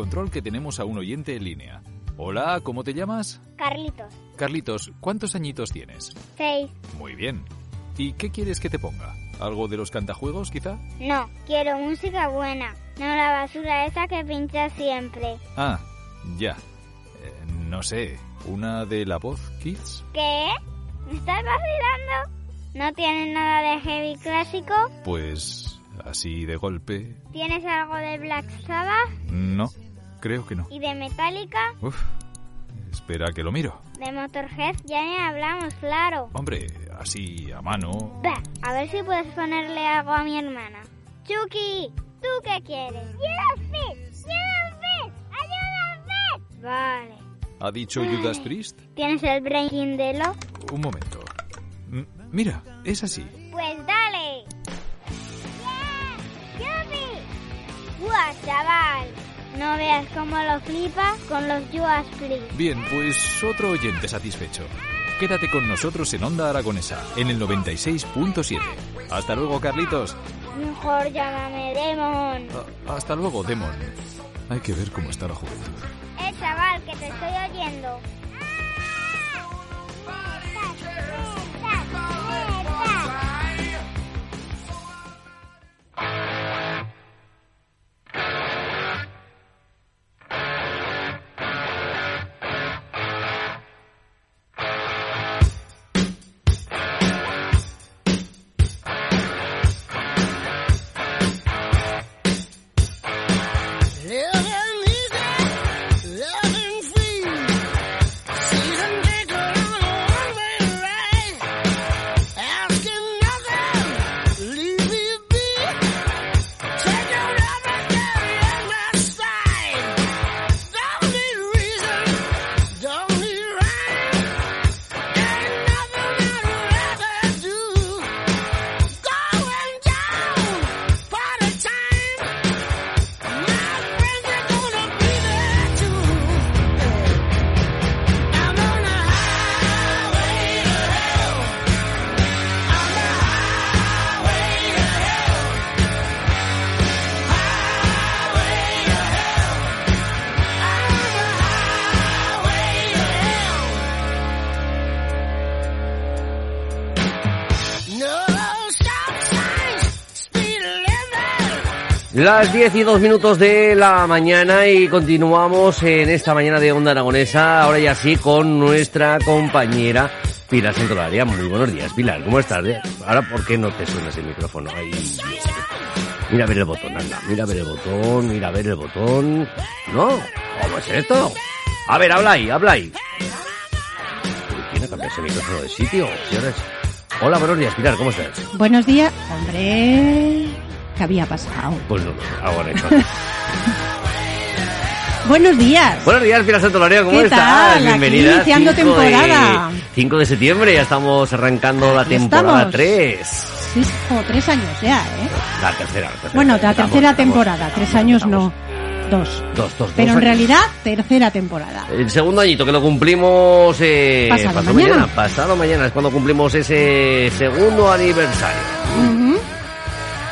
Control que tenemos a un oyente en línea. Hola, ¿cómo te llamas? Carlitos. Carlitos, ¿cuántos añitos tienes? Seis. Muy bien. ¿Y qué quieres que te ponga? ¿Algo de los cantajuegos, quizá? No, quiero música buena. No la basura esa que pincha siempre. Ah, ya. Eh, no sé, ¿una de la voz, Kids? ¿Qué? ¿Me estás vacilando? ¿No tienes nada de heavy clásico? Pues así de golpe. ¿Tienes algo de Black Sabbath? No, creo que no. ¿Y de Metallica? Uf, espera que lo miro. De Motorhead ya ni hablamos, claro. Hombre, así a mano. Bah, a ver si puedes ponerle algo a mi hermana. Chucky, ¿tú qué quieres? ¡Judas Priest! ¡Judas Priest! ¡Ayuda Priest! Vale. ¿Ha dicho Judas Priest? ¿Tienes el Breaking de lo? Un momento. M- mira, es así. Pues dale. ¡Yeah! ¡Yupi! ¡Guau, chaval! No veas cómo lo flipa con los Judas Priest. Bien, pues otro oyente satisfecho. Quédate con nosotros en Onda Aragonesa, en el 96.7. Hasta luego, Carlitos. Mejor llámame Demon. A- hasta luego, Demon. Hay que ver cómo está la juventud. Eh, chaval, que te estoy oyendo. Las 10 y 2 minutos de la mañana y continuamos en esta mañana de Onda Aragonesa, ahora ya sí con nuestra compañera Pilar Santolaria. Muy buenos días, Pilar, ¿cómo estás? Eh, Ahora, ¿por qué no te suenas el micrófono? Ahí. Mira a ver el botón, anda, mira a ver el botón, mira a ver el botón. No, ¿cómo es esto? A ver, habla ahí, habla ahí. ¿Quién ha cambiado ese micrófono de sitio? Hola, buenos días, Pilar, ¿cómo estás? Buenos días. Hombre, ¿qué había pasado? Pues no, ahora. Buenos días. Buenos días, Pilar Santolaria, ¿cómo ¿Qué estás? tal? Bienvenida. Aquí iniciando Cinco de- temporada. 5 de septiembre, ya estamos arrancando la Aquí temporada estamos. 3. Sí, como tres años ya, ¿eh? La tercera. la tercera. Bueno, la tercera temporada. Tres años no. Dos. Dos, dos, Pero dos en años. realidad, tercera temporada. El segundo añito que lo cumplimos eh, Pasado mañana. Pasado mañana es cuando cumplimos ese segundo aniversario.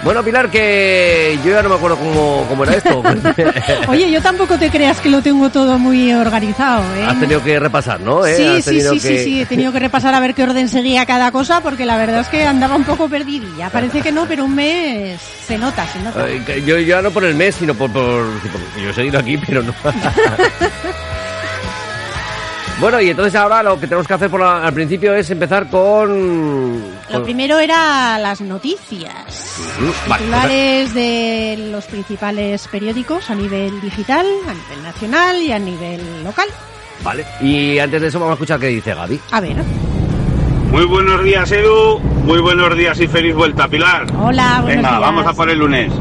Bueno, Pilar, que yo ya no me acuerdo cómo, cómo era esto. Oye, yo tampoco te creas que lo tengo todo muy organizado, ¿eh? Has tenido que repasar, ¿no? ¿Eh? Sí, sí, sí, sí, sí, he tenido que repasar a ver qué orden seguía cada cosa porque la verdad es que andaba un poco perdidilla. Parece que no, pero un mes se nota, se nota. Ay, Yo ya no por el mes, sino por, por, yo he seguido aquí, pero no. bueno, y entonces ahora lo que tenemos que hacer por la- al principio es empezar con... Lo primero era las noticias. Vale, Titulares de los principales periódicos a nivel digital, a nivel nacional y a nivel local. Vale. Y antes de eso vamos a escuchar qué dice Gaby. A ver. Muy buenos días, Edu. Muy buenos días y feliz vuelta, Pilar. Hola, buenos Venga, días. vamos a por el lunes.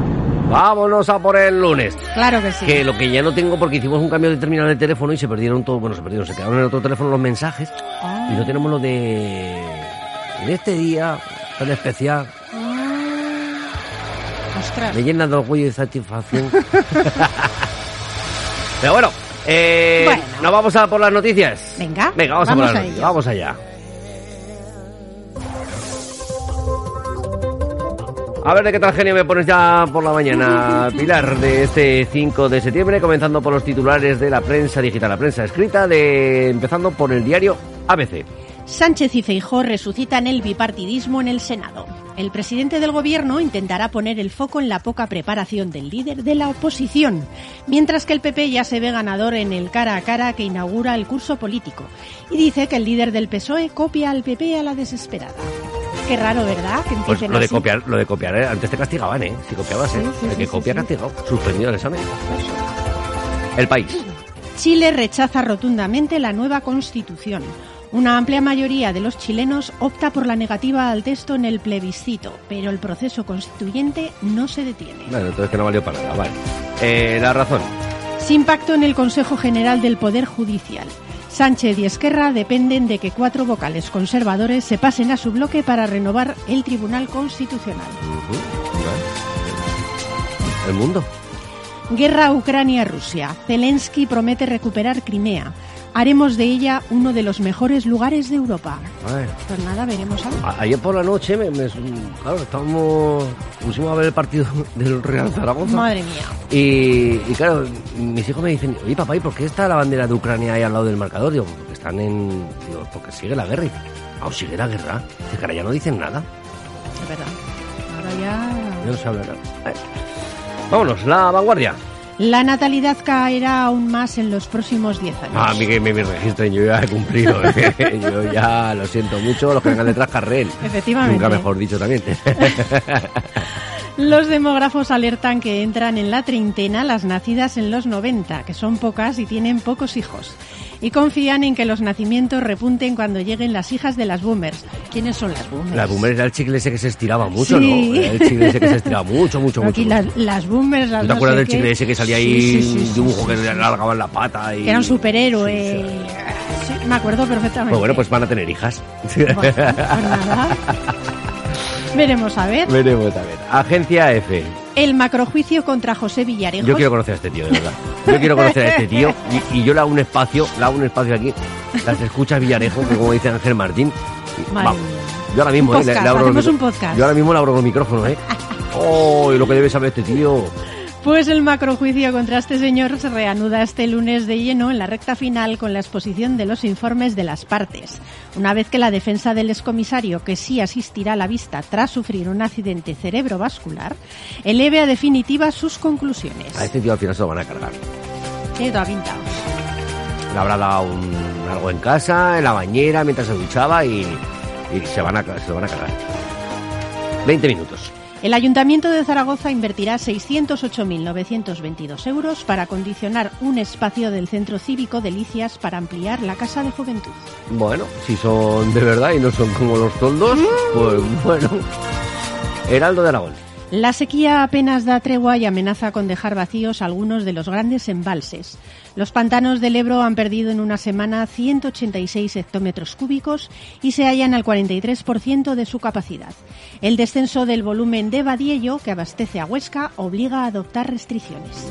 Vámonos a por el lunes. Claro que sí. Que lo que ya no tengo porque hicimos un cambio de terminal de teléfono y se perdieron todos, bueno, se perdieron, se quedaron en otro teléfono los mensajes Ah. y no tenemos lo de en este día tan especial. Ah. Ostras. Me llena de orgullo y satisfacción. Pero bueno, eh, Bueno. nos vamos a por las noticias. Venga, Venga, vamos, a vamos por las a noticias. Vamos allá. A ver de qué tal genio me pones ya por la mañana, Pilar, de este 5 de septiembre, comenzando por los titulares de la prensa digital, la prensa escrita, de empezando por el diario ABC. Sánchez y Feijó resucitan el bipartidismo en el Senado. El presidente del gobierno intentará poner el foco en la poca preparación del líder de la oposición, mientras que el PP ya se ve ganador en el cara a cara que inaugura el curso político y dice que el líder del PSOE copia al PP a la desesperada. Qué raro, ¿verdad? Que Pues lo de así. copiar, lo de copiar, ¿eh? antes te castigaban, ¿eh? Si copiabas, ¿eh? Sí, sí, el que sí, copia castigado, suspendido el examen. El país. Chile rechaza rotundamente la nueva constitución. Una amplia mayoría de los chilenos opta por la negativa al texto en el plebiscito, pero el proceso constituyente no se detiene. Bueno, entonces que no valió para nada, vale. Eh, la razón. Sin pacto en el Consejo General del Poder Judicial. Sánchez y Esquerra dependen de que cuatro vocales conservadores se pasen a su bloque para renovar el Tribunal Constitucional. El mundo. Guerra Ucrania-Rusia. Zelensky promete recuperar Crimea. Haremos de ella uno de los mejores lugares de Europa. A ver. Pues nada, veremos. A- Ayer por la noche, me, me- claro, estábamos, pusimos a ver el partido del Real Zaragoza. Madre mía. Y, y claro, mis hijos me dicen, oye papá, ¿y por qué está la bandera de Ucrania ahí al lado del marcador? Digo, porque están en... Digo, porque sigue la guerra. Ah, sigue la guerra. Dice, cara, ya no dicen nada. Es verdad. Ahora ya... Ya no se habla nada. Vámonos, la vanguardia. La natalidad caerá aún más en los próximos 10 años. Ah, a mí que me, me registren, yo ya he cumplido. ¿eh? yo ya lo siento mucho, los que vengan detrás carrel. Efectivamente. Nunca mejor dicho también. Los demógrafos alertan que entran en la treintena las nacidas en los 90, que son pocas y tienen pocos hijos. Y confían en que los nacimientos repunten cuando lleguen las hijas de las boomers. ¿Quiénes son las boomers? La boomer era el chicle ese que se estiraba mucho, Sí. ¿no? Era el chicle ese que se estiraba mucho, mucho, Pero mucho. aquí mucho. las, las boomers, las ¿Tú te no acuerdas del chicle ese que salía ahí, sí, sí, un dibujo que le alargaban la pata? Y... Que era un superhéroe. Me acuerdo perfectamente. Pues bueno, pues van a tener hijas. Bueno, pues nada. Veremos a ver. Veremos a ver. Agencia F. El macrojuicio contra José Villarejos. Yo quiero conocer a este tío, de verdad. Yo quiero conocer a este tío y, y yo le hago un espacio, le hago un espacio aquí. Las escucha Villarejo, que como dice Ángel Martín. Madre vamos. mía. Yo ahora mismo, Un eh, le- abro hacemos un podcast. Yo ahora mismo le abro los micrófonos, ¿eh? ¡Oh! y lo que debe saber este tío. Pues el macrojuicio contra este señor se reanuda este lunes de lleno en la recta final con la exposición de los informes de las partes. Una vez que la defensa del excomisario, que sí asistirá a la vista tras sufrir un accidente cerebrovascular, eleve a definitiva sus conclusiones. A este tío al final se lo van a cargar. Tiene toda pinta. Le habrá dado un- algo en casa, en la bañera, mientras se duchaba y, y se, van a, se lo van a cargar. 20 minutos. El Ayuntamiento de Zaragoza invertirá 608.922 euros para acondicionar un espacio del Centro Cívico Delicias para ampliar la Casa de Juventud. Bueno, si son de verdad y no son como los toldos, pues bueno. Heraldo de Aragón. La sequía apenas da tregua y amenaza con dejar vacíos algunos de los grandes embalses. Los pantanos del Ebro han perdido en una semana 186 hectómetros cúbicos y se hallan al 43% de su capacidad. El descenso del volumen de Badiello, que abastece a Huesca, obliga a adoptar restricciones.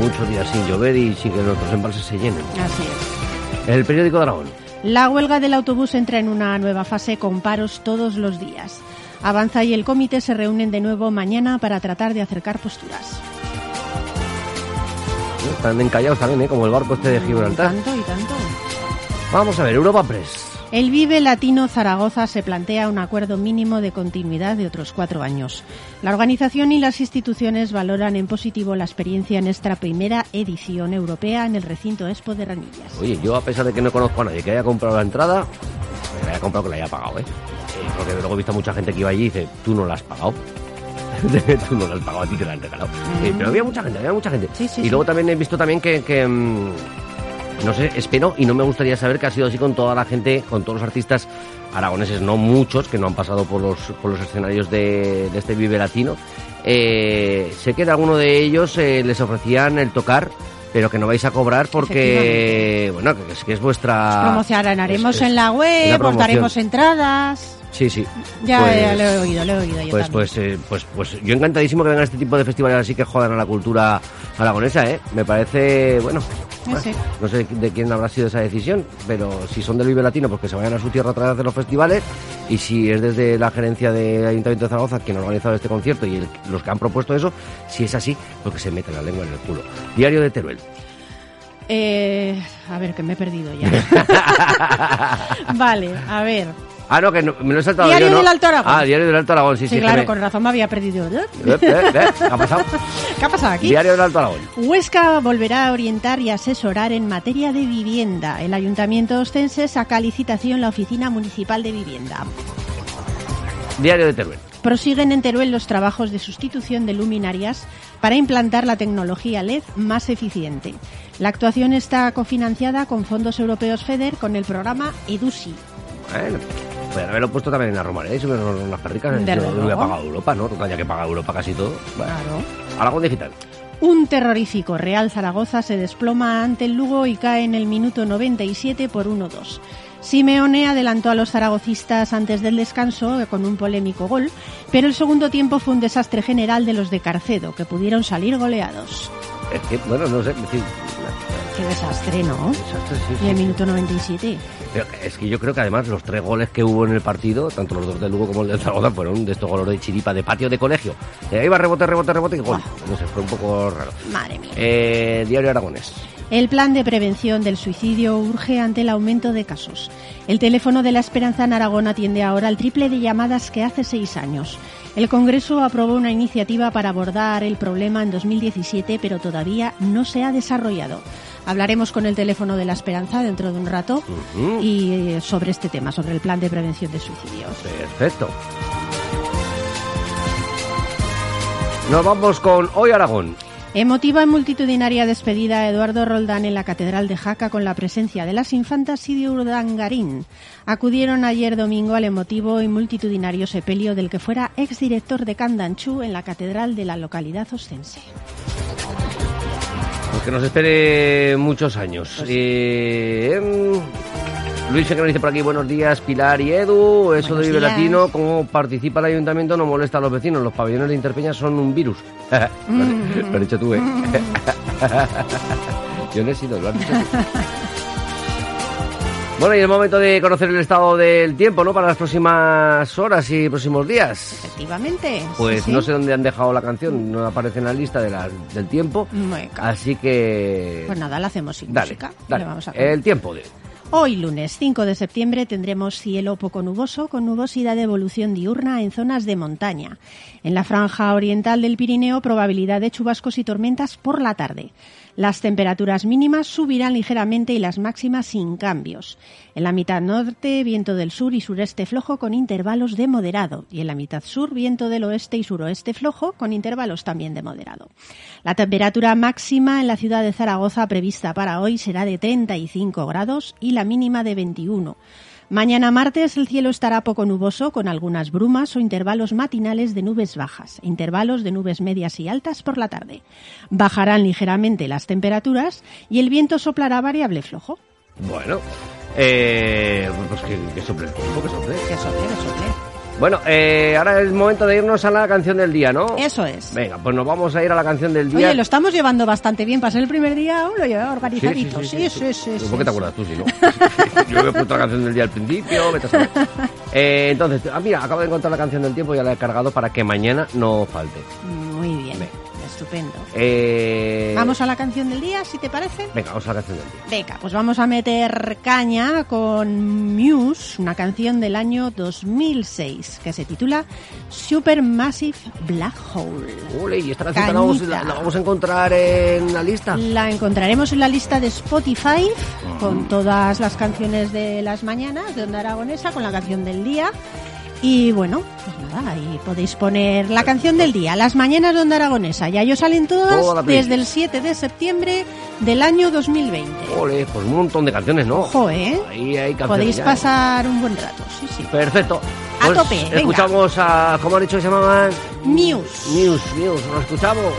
Muchos días sin llover y sin que nuestros embalses se llenen. Así es. El periódico de Aragón. La huelga del autobús entra en una nueva fase con paros todos los días. Avanza y el comité se reúnen de nuevo mañana para tratar de acercar posturas. Están encallados también, ¿eh? Como el barco este de Gibraltar. Tanto y tanto. Vamos a ver, Europa Press. El Vive Latino Zaragoza se plantea un acuerdo mínimo de continuidad de otros cuatro años. La organización y las instituciones valoran en positivo la experiencia en esta primera edición europea en el recinto Expo de Ranillas. Oye, yo a pesar de que no conozco a nadie que haya comprado la entrada, que la haya comprado que la haya pagado, ¿eh? Eh, Porque luego he visto a mucha gente que iba allí y dice, tú no la has pagado. tú no la has pagado, a ti te la han regalado. Eh, pero había mucha gente, había mucha gente. Sí, sí, y sí. luego también he visto también que, que, mm, no sé, espero y no me gustaría saber que ha sido así con toda la gente, con todos los artistas aragoneses, no muchos, que no han pasado por los, por los escenarios de, de este Vive Latino. eh, sé que de alguno de ellos eh, les ofrecían el tocar, pero que no vais a cobrar porque, bueno, que es, que es vuestra... Promocionaremos es- es en la web, promoción. daremos entradas. Sí, sí. Ya, Pues- ya lo he oído, lo he oído yo Pues, pues, eh, pues, pues yo encantadísimo que vengan este tipo de festivales así que jodan a la cultura aragonesa, ¿eh? Me parece, bueno, Sí, sí. no sé de quién habrá sido esa decisión, pero si son del Vive Latino, pues que se vayan a su tierra a hacer los festivales, y si es desde la gerencia del Ayuntamiento de Zaragoza quien ha organizado este concierto y el- los que han propuesto eso, si es así, pues que se meten la lengua en el culo. Diario de Teruel. Eh, a ver, que me he perdido ya. vale, a ver. Ah, no, que no- me lo he saltado Diario yo, ¿no? del Alto Aragón. Ah, Diario del Alto Aragón, sí, Sí, sí. claro, me- con razón me había perdido. ¿Eh? Eh, eh, eh, ¿Qué ha pasado? ¿Qué ha pasado aquí? Diario del Alto Aragón. Huesca volverá a orientar y asesorar en materia de vivienda. El Ayuntamiento Ostense saca licitación la Oficina Municipal de Vivienda. Diario de Teruel. Prosiguen en Teruel los trabajos de sustitución de luminarias para implantar la tecnología LED más eficiente. La actuación está cofinanciada con fondos europeos FEDER con el programa EDUSI. Bueno, podrían haberlo puesto también en la Romareda y subir unas perricas. Desde Yo lo hubiera pagado Europa, ¿no? Total, ya que paga Europa casi todo. Bueno, Claro. Aragón Digital. Un terrorífico Real Zaragoza se desploma ante el Lugo y cae en el minuto 97 por 1-2. Simeone adelantó a los zaragocistas antes del descanso eh, con un polémico gol, pero el segundo tiempo fue un desastre general de los de Carcedo, que pudieron salir goleados. Es que, bueno, no sé. Sí, Qué desastre, ¿no? desastre, sí, Y el minuto 97. Pero es que yo creo que además los tres goles que hubo en el partido, tanto los dos del Lugo como el del Zaragoza, fueron de estos goles de chiripa, de patio de colegio. Eh, ahí va rebote, rebote, rebote y gol. No sé, fue un poco raro. Madre mía. Eh, Diario Aragonés. El plan de prevención del suicidio urge ante el aumento de casos. El teléfono de la Esperanza en Aragón atiende ahora al triple de llamadas que hace seis años. El Congreso aprobó una iniciativa para abordar el problema en 2017, pero todavía no se ha desarrollado. Hablaremos con el teléfono de la Esperanza dentro de un rato y eh, sobre este tema, sobre el plan de prevención de suicidios. Perfecto. Nos vamos con Hoy Aragón. Emotiva y multitudinaria despedida a Eduardo Roldán en la Catedral de Jaca con la presencia de las infantas y de Urdangarín. Acudieron ayer domingo al emotivo y multitudinario sepelio del que fuera exdirector de Candanchú en la Catedral de la localidad ostense. Pues que nos espere muchos años. Pues Eh, em, Luis que nos dice por aquí buenos días, Pilar y Edu. Eso Buenos de Vive. Latino, como participa el ayuntamiento, no molesta a los vecinos. Los pabellones de Interpeña son un virus. lo, has, lo has dicho tú, ¿eh? Yo no he sido, lo has dicho tú. Bueno, y el momento de conocer el estado del tiempo, ¿no? Para las próximas horas y próximos días. Efectivamente. sí, Pues sí. no sé dónde han dejado la canción, no aparece en la lista de la- del tiempo. Así que. Pues nada, la hacemos sin dale, música. dale. Le vamos a el tiempo de. Hoy lunes 5 de septiembre tendremos cielo poco nuboso con nubosidad de evolución diurna en zonas de montaña. En la franja oriental del Pirineo probabilidad de chubascos y tormentas por la tarde. Las temperaturas mínimas subirán ligeramente y las máximas sin cambios. En la mitad norte viento del sur y sureste flojo con intervalos de moderado y en la mitad sur viento del oeste y suroeste flojo con intervalos también de moderado. La temperatura máxima en la ciudad de Zaragoza prevista para hoy será de 35 grados y la mínima de 21. Mañana martes el cielo estará poco nuboso con algunas brumas o intervalos matinales de nubes bajas, intervalos de nubes medias y altas por la tarde. Bajarán ligeramente las temperaturas y el viento soplará variable flojo. Bueno, eh, pues que, que sople el tiempo, que sople. Que sople, que sople. Bueno, eh, ahora es el momento de irnos a la canción del día, ¿no? Eso es. Venga, pues nos vamos a ir a la canción del día. Oye, lo estamos llevando bastante bien. Para ser el primer día aún lo llevaba Sí, organizadito. Sí, sí, sí. ¿Por sí, qué te sí. acuerdas tú, si no? Yo me he puesto la canción del día al principio, vete a saber. Eh, entonces, ah, mira, acabo de encontrar la canción del tiempo y ya la he cargado para que mañana no falte. Muy bien. Venga. Estupendo. Eh, Vamos a la canción del día, si te parece. Venga, vamos a la canción del día. Venga, pues vamos a meter caña con Muse, una canción del año 2006 que se titula Supermassive Black Hole. Ole, y esta canción la vamos, la- la vamos a encontrar en la lista. La encontraremos en la lista de Spotify con todas las canciones de las mañanas de Onda Aragonesa, con la canción del día. Y bueno, pues nada, ahí podéis poner la canción del día, las mañanas de Onda Aragonesa. Ya yo salen todas Toda desde el 7 de septiembre del año 2020. Ole, pues un montón de canciones, ¿no? Ojo, ¿eh? Ahí hay canciones Podéis ya, ¿eh? pasar un buen rato, sí, sí. Perfecto. Hala. A tope, venga. Escuchamos a, ¿cómo ha dicho que se llamaban? Muse. News, News, lo escuchamos.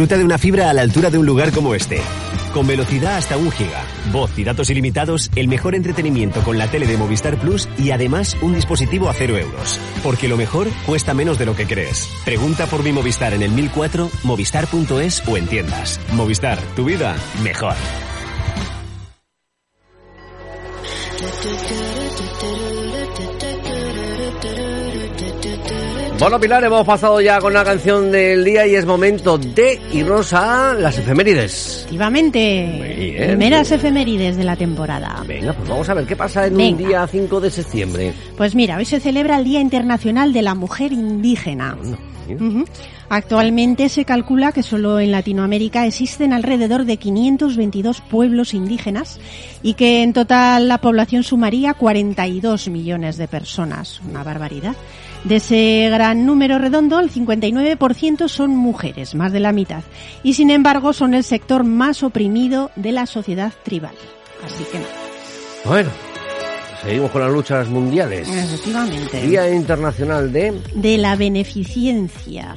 Disfruta de una fibra a la altura de un lugar como este. Con velocidad hasta un giga, voz y datos ilimitados, el mejor entretenimiento con la tele de Movistar Plus y además un dispositivo a cero euros. Porque lo mejor cuesta menos de lo que crees. Pregunta por mi Movistar en el 1004, movistar.es o en tiendas. Movistar, tu vida mejor. Bueno, Pilar, hemos pasado ya con la canción del día y es momento de irnos a las efemérides. Efectivamente, primeras efemérides de la temporada. Venga, pues vamos a ver qué pasa en un día 5 de septiembre. Pues mira, hoy se celebra el Día Internacional de la Mujer Indígena. Bueno. Actualmente se calcula que solo en Latinoamérica existen alrededor de 522 pueblos indígenas y que en total la población sumaría 42 millones de personas. Una barbaridad. De ese gran número redondo, el 59% son mujeres, más de la mitad. Y sin embargo son el sector más oprimido de la sociedad tribal. Así que no. Bueno, Seguimos con las luchas mundiales. Efectivamente. Día Internacional de... de la beneficencia.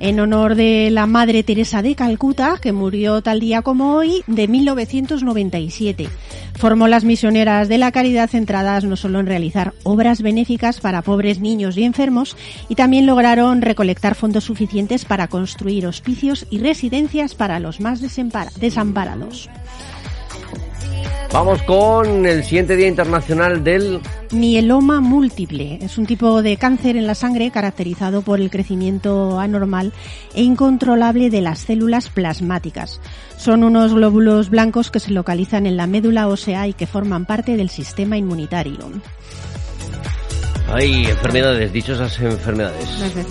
En honor de la Madre Teresa de Calcuta, que murió tal día como hoy, de 1997. Formó las misioneras de la caridad centradas no solo en realizar obras benéficas para pobres niños y enfermos, y también lograron recolectar fondos suficientes para construir hospicios y residencias para los más desamparados. Vamos con el siguiente Día Internacional del... Mieloma múltiple es un tipo de cáncer en la sangre caracterizado por el crecimiento anormal e incontrolable de las células plasmáticas. Son unos glóbulos blancos que se localizan en la médula ósea y que forman parte del sistema inmunitario. Hay enfermedades, dichosas enfermedades.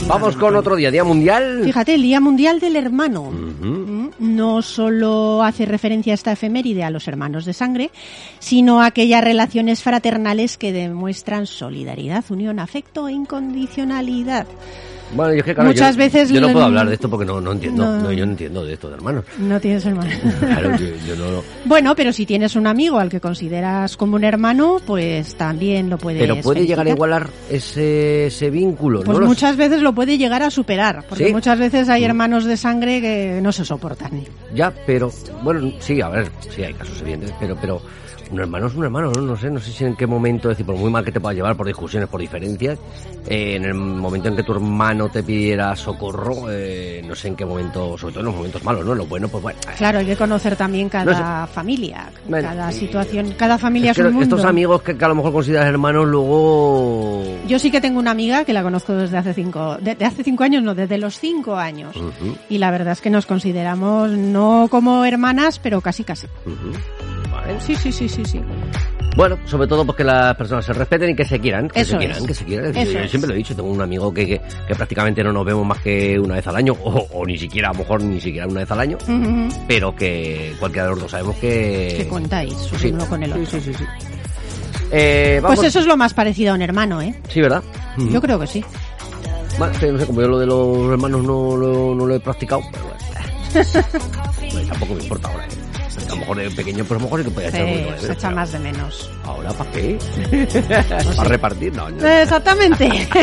Vamos con otro día, Día Mundial... Fíjate, el Día Mundial del Hermano. Mm, No solo hace referencia esta efeméride a los hermanos de sangre, sino a aquellas relaciones fraternales que demuestran solidaridad, unión, afecto e incondicionalidad. Bueno, yo es que, claro, Muchas yo, veces Yo no puedo hablar de esto porque no, no entiendo. No. No. yo no entiendo de esto de hermanos. No tienes hermano. Claro, yo, yo no... Bueno, pero si tienes un amigo al que consideras como un hermano, pues también lo puedes. Pero puede llegar a igualar ese, ese vínculo, Pues muchas veces lo puede llegar a superar, porque ¿Sí? Mm. muchas veces hay hermanos de sangre que no se soportan. Ya, pero bueno, sí, a ver, sí hay casos evidentes, pero pero un hermano es un hermano, ¿no? No sé, no sé si en qué momento, es decir, por muy mal que te pueda llevar por discusiones, por diferencias, eh, en el momento en que tu hermano te pidiera socorro, eh, no sé en qué momento, sobre todo en los momentos malos, ¿no? Lo bueno, pues bueno. Claro, hay que conocer también cada No familia, Bueno, cada situación, cada familia es un mundo. estos amigos que, que a lo mejor consideras hermanos, luego... Yo sí que tengo una amiga que la conozco desde hace cinco, desde hace cinco años, no, desde los cinco años. Y la verdad es que nos consideramos no como hermanas, pero casi casi. Sí, sí, sí, sí, sí. Bueno, sobre todo porque las personas se respeten y que se quieran, que Eso se quieran, es. que se quieran. Yo siempre lo he dicho, tengo un amigo que, que, que prácticamente no nos vemos más que una vez al año, o, o ni siquiera, a lo mejor ni siquiera una vez al año, pero que cualquiera de los dos sabemos que... Que contáis Sí. uno con el otro. Sí, sí, sí, sí. Eh, vamos... Pues eso es lo más parecido a un hermano, ¿eh? Sí, ¿verdad? Yo creo que sí. Bueno, no sé, como yo lo de los hermanos no, lo- no lo he practicado, pero. Bueno, tampoco me importa ahora. ¿eh? A lo mejor de pequeño, pero a lo mejor sí que podía echar un Se, poquito de se echa pero más de menos. ¿Ahora para qué? ¿Para repartir? No, no. Exactamente.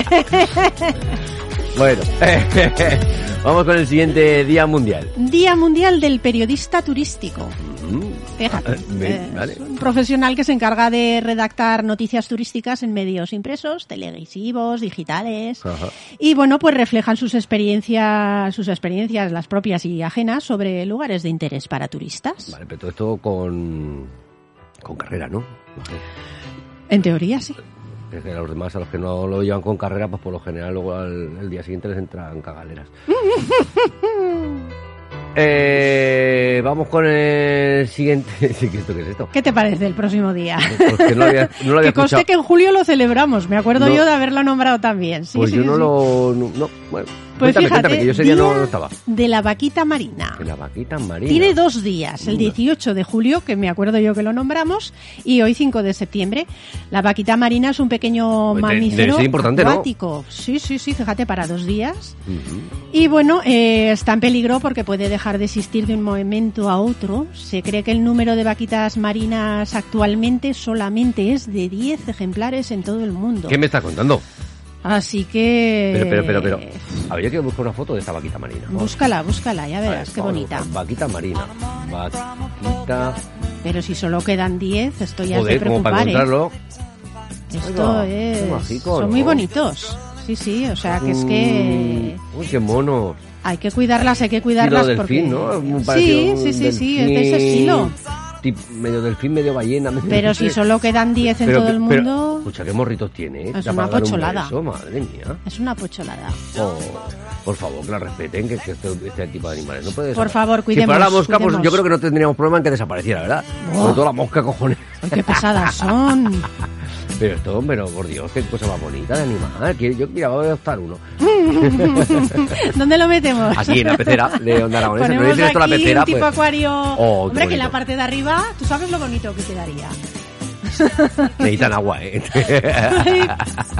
Bueno, vamos con el siguiente Día Mundial. Día Mundial del Periodista Turístico. Mm, Fíjate, eh, vale. es un profesional que se encarga de redactar noticias turísticas en medios impresos, televisivos, digitales. Ajá. Y bueno, pues reflejan sus experiencias, sus experiencias, las propias y ajenas, sobre lugares de interés para turistas. Vale, pero todo esto con, con carrera, ¿no? En teoría, sí. Es que a los demás, a los que no lo llevan con carrera, pues por lo general luego al, el día siguiente les entran cagaleras. eh, vamos con el siguiente... ¿qué esto qué es esto? ¿Qué te parece el próximo día? Pues que no lo había, no lo había que conste que en julio lo celebramos, me acuerdo No. yo de haberlo nombrado también. Sí, pues sí, yo no sí. lo... No, no, bueno, Pues cuéntame, fíjate, cuéntame, que yo ese día no, día no estaba. de la vaquita marina. La vaquita marina. Tiene dos días, el Anda. 18 de julio, que me acuerdo yo que lo nombramos, y hoy 5 de septiembre. La vaquita marina es un pequeño Pues mamífero acuático. Sí, sí, sí, fíjate, para dos días. Y bueno, eh, está en peligro porque puede dejar de existir de un momento a otro. Se cree que el número de vaquitas marinas actualmente solamente es de 10 ejemplares en todo el mundo. ¿Qué me estás contando? Así que... Pero, pero, pero, pero. Habría que buscar una foto de esta vaquita marina. Búscala, búscala, ya A ver, verás, qué vamos a bonita. Vaquita marina. Vaquita. Pero si solo quedan 10, esto ya es de Joder, como para preocupar, ¿eh? encontrarlo. Esto Oiga, qué es... mágico, Son ¿no? muy bonitos. Sí, sí, o sea que es que Mm, Uy, qué mono. hay que cuidarlas, hay que Estilo cuidarlas delfín, porque... ¿no? Sí, sí, sí, sí, es de delfín, ese estilo. Tip- medio delfín, medio ballena. medio- Pero si solo quedan 10 en Pero- todo el pero- mundo, escucha, qué morritos tiene, ¿eh? Es una un pocholada. beso, madre mía. es una pocholada. Oh, por favor, que la respeten, que, que este, este tipo de animales no puede Por favor, Si fuera cuidemos, la mosca, pues cuidemos. yo creo que no tendríamos problema en que desapareciera, ¿verdad? Oh. Sobre todo la mosca, cojones. Qué pesadas son. Pero esto, pero por Dios, qué cosa más bonita de animal. Yo, mira, voy a adoptar uno. ¿Dónde lo metemos? Aquí en la pecera de Onda Aragonesa. Pero Ponemos dices esto la aquí pecera, un tipo pues, acuario. Oh, Hombre, que en la parte de arriba, tú sabes lo bonito que quedaría. necesitan agua, ¿eh? Ay,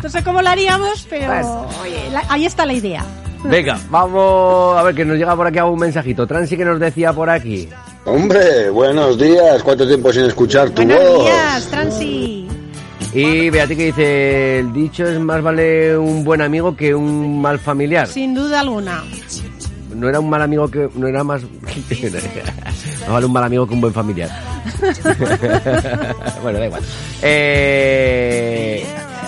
No sé cómo lo haríamos, pero Bueno. oye, la- ahí está la idea. Venga, vamos a ver que nos llega por aquí algún mensajito. Transi que nos decía por aquí. Hombre, buenos días. ¿Cuánto tiempo sin escuchar tu Buenos voz? días, Transi. Y Beatriz que dice, el dicho es más vale un buen amigo que un mal familiar. Sin duda alguna. No era un mal amigo que... No era más... más vale un mal amigo que un buen familiar. bueno, da igual. Eh...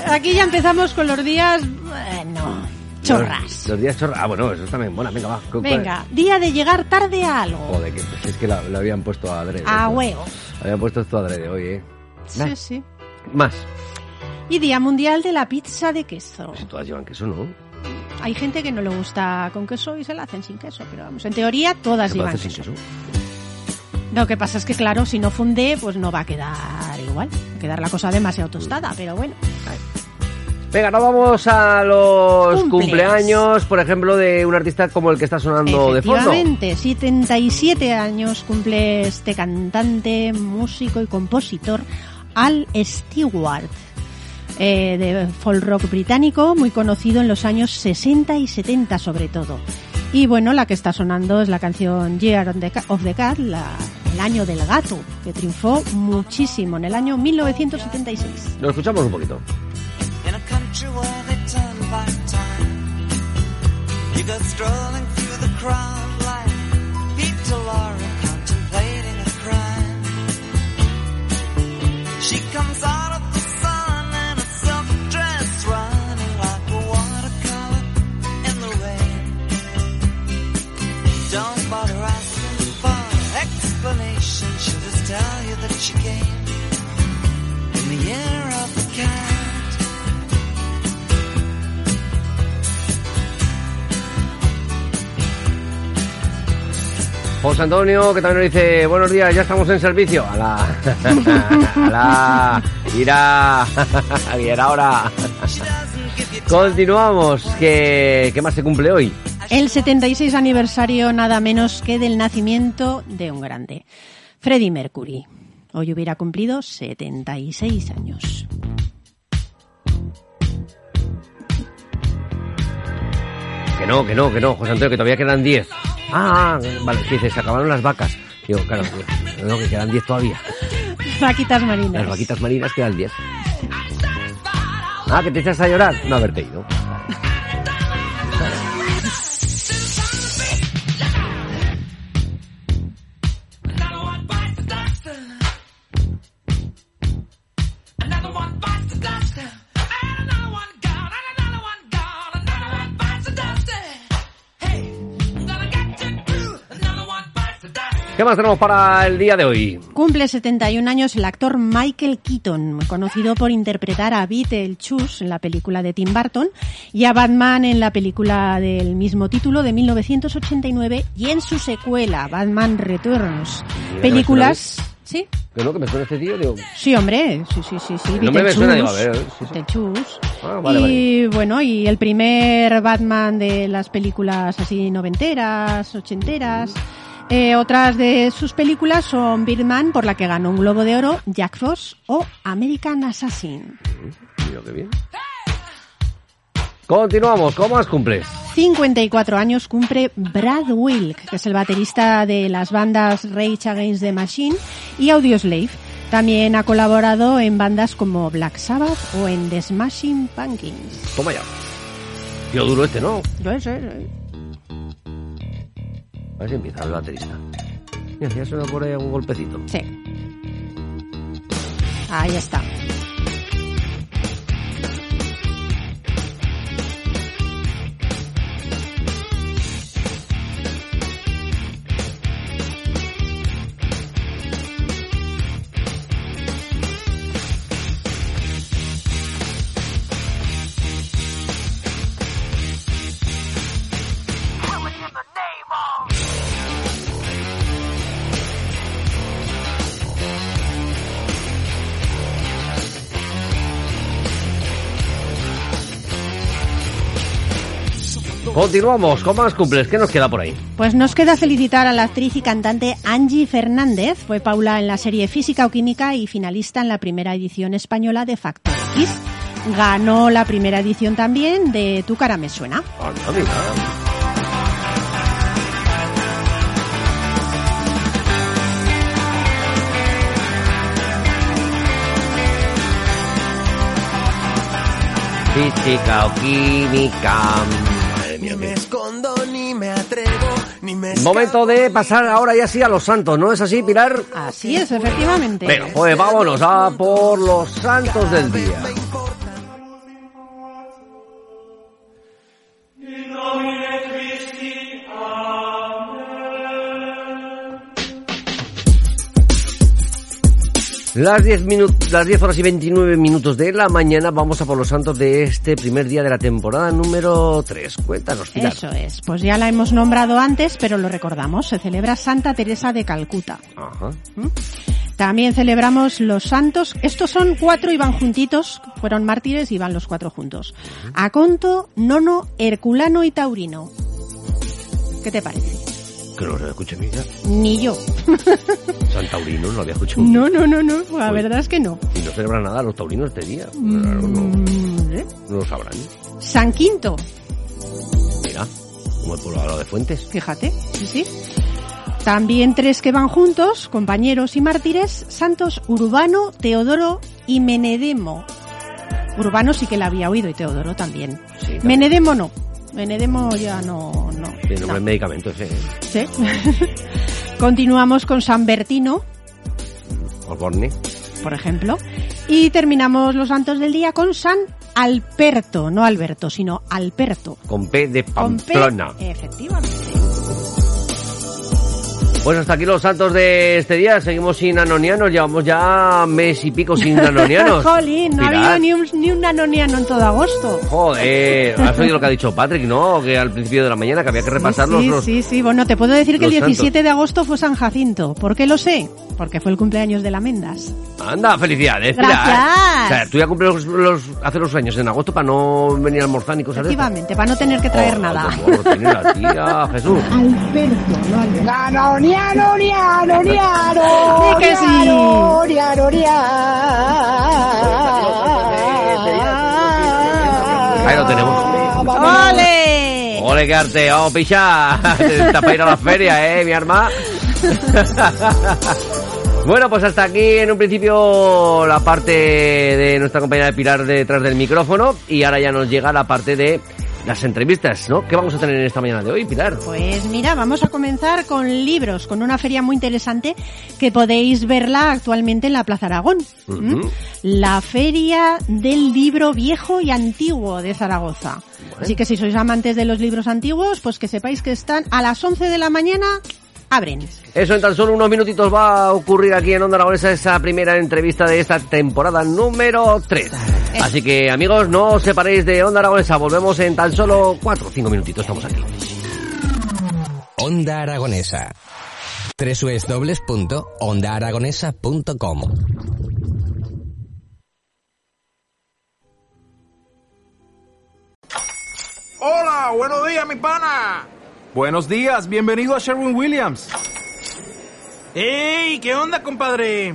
Aquí ya empezamos con los días... Bueno, chorras. Los, los días chorras. Ah, bueno, eso también. Bueno, venga, va. ¿Cu- cuál- Venga, día de llegar tarde a algo. Joder, que es que lo, habían puesto adrede. A esto. huevo. Habían puesto esto adrede hoy, ¿eh? Sí, sí. Más. Y Día Mundial de la Pizza de Queso. Si todas llevan queso, ¿no? Hay gente que no le gusta con queso y se la hacen sin queso, pero vamos, en teoría todas llevan hacer sin queso. queso. Lo que pasa es que, claro, si no funde, pues no va a quedar igual. Va a quedar la cosa demasiado tostada, pero bueno. Venga, nos vamos a los cumpleaños, por ejemplo, de un artista como el que está sonando de fondo. Efectivamente, 77 años cumple este cantante, músico y compositor Al Stewart, eh, de folk rock británico, muy conocido en los años 60 y 70 sobre todo. Y bueno, la que está sonando es la canción Year of the Ca- of the Cat, la- el año del gato, que triunfó muchísimo en el año 1976. Lo escuchamos un poquito. Country where they turn back time. You go strolling through the crowd like Peter Laura contemplating a crime. She comes out José Antonio, que también nos dice, buenos días, ya estamos en servicio. A la... A la... Mira... Y era hora. Continuamos. ¿Qué, ¿Qué más se cumple hoy? El 76 aniversario nada menos que del nacimiento de un grande, Freddie Mercury. Hoy hubiera cumplido 76 años. Que no, que no, que no, José Antonio, que todavía quedan 10. Ah, vale, que dice, se acabaron las vacas. Digo, claro, que, no, que quedan 10 todavía. Vaquitas marinas. Las vaquitas marinas quedan 10. Ah, que te echas a llorar. No haberte ido. ¿Qué más tenemos para el día de hoy? Cumple 71 años el actor Michael Keaton, conocido por interpretar a Beetlejuice en la película de Tim Burton y a Batman en la película del mismo título de 1989 y en su secuela, Batman Returns. Películas... ¿Sí? Que no, que me suena este tío, digo, Sí, hombre, sí, sí, sí, sí. El nombre me suena, digo, a Beetlejuice, ver, sí, sí. Beetlejuice. Ah, vale, y bueno, y el primer Batman de las películas así noventeras, ochenteras. Eh, otras de sus películas son Birdman, por la que ganó un Globo de Oro, Jack Frost o American Assassin. mira qué bien. Continuamos, ¿cómo más cumples? 54 años cumple Brad Wilk, que es el baterista de las bandas Rage Against the Machine y Audioslave. También ha colaborado en bandas como Black Sabbath o en The Smashing Pumpkins. Toma ya. Tío duro este, ¿no? Yo sé, sé. A ver si empieza el baterista. Mira, ya suena por ahí algún golpecito. Sí. Ahí está. Continuamos, ¿cómo más cumples? ¿Qué nos queda por ahí? Pues nos queda felicitar a la actriz y cantante Angie Fernández. Fue Paula en la serie Física o Química y finalista en la primera edición española de Factor X. Ganó la primera edición también de Tu cara me suena. Física o química. Escondo ni me atrevo, ni me Momento de pasar ahora ya sí a los santos, ¿no es así, Pilar? Así es, efectivamente. Venga, pues vámonos a por los santos del día. Las 10 minu- las 10 horas y 29 minutos de la mañana vamos a por los santos de este primer día de la temporada número 3. Cuéntanos, Pilar. Eso es, pues ya la hemos nombrado antes, pero lo recordamos. Se celebra Santa Teresa de Calcuta. Ajá. También celebramos los santos. Estos son cuatro y van juntitos. Fueron mártires y van los cuatro juntos. Aconto, Nono, Herculano y Taurino. ¿Qué te parece? Que no lo escuché, mira. Ni yo. San Taurino no lo había escuchado. No, no, no, no. La Uy. verdad es que no. Y no celebran nada los taurinos este día. Claro, no, Mm, ¿eh? no lo sabrán. San Quinto. Mira, como el pueblo de Fuentes. Fíjate, sí, sí. También tres que van juntos, compañeros y mártires, santos Urbano, Teodoro y Menedemo. Urbano sí que la había oído y Teodoro también. Sí, también. Menedemo no. Menedemo ya no, no. Tiene no. nombre de medicamentos, ¿eh? Sí. Continuamos con San Bertino, Osborne. por ejemplo. Y terminamos los santos del día con San Alperto, no Alberto, sino Alperto. Con P de Con P, Pamplona. Efectivamente. Pues hasta aquí los santos de este día. Seguimos sin anonianos. Llevamos ya mes y pico sin anonianos. Jolín, no ha habido ni un, ni un anoniano en todo agosto. Joder, has oído lo que ha dicho Patrick, ¿no? Que al principio de la mañana que había que repasar los, sí, los- sí, sí. Bueno, te puedo decir que el los 17 de agosto fue San Jacinto. ¿Por qué lo sé? Porque fue el cumpleaños de la Mendas. Anda, felicidades. Pilar. Gracias. O sea, tú ya cumples los, los- hace los años en agosto para no venir a almorzar ni cosas. Efectivamente, para no tener que traer Oh, nada. qué morro tiene la tía, Jesús. Alberto, no Alberto. Anoniano, niano, niano. Sí que sí. niano, niano. Ahí lo tenemos. ¡Ole! Ole, qué arte, vamos, picha. Está para ir a la feria, eh, mi arma. Bueno, pues hasta aquí en un principio la parte de nuestra compañera de Pilar detrás del micrófono y ahora ya nos llega la parte de las entrevistas, ¿no? ¿Qué vamos a tener en esta mañana de hoy, Pilar? Pues mira, vamos a comenzar con libros, con una feria muy interesante que podéis verla actualmente en la Plaza Aragón. La Feria del Libro Viejo y Antiguo de Zaragoza. Así que si sois amantes de los libros antiguos, pues que sepáis que están a las 11 de la mañana, abren. Eso en tan solo unos minutitos va a ocurrir aquí en Onda Aragonesa esa primera entrevista de esta temporada número 3. Así que amigos, no os separéis de Onda Aragonesa, volvemos en tan solo 4 o 5 minutitos, estamos aquí. Onda Aragonesa. www.ondaaragonesa.com Hola, buenos días, mi pana. Buenos días, bienvenido a Sherwin Williams. ¡Ey! ¿Qué onda, compadre?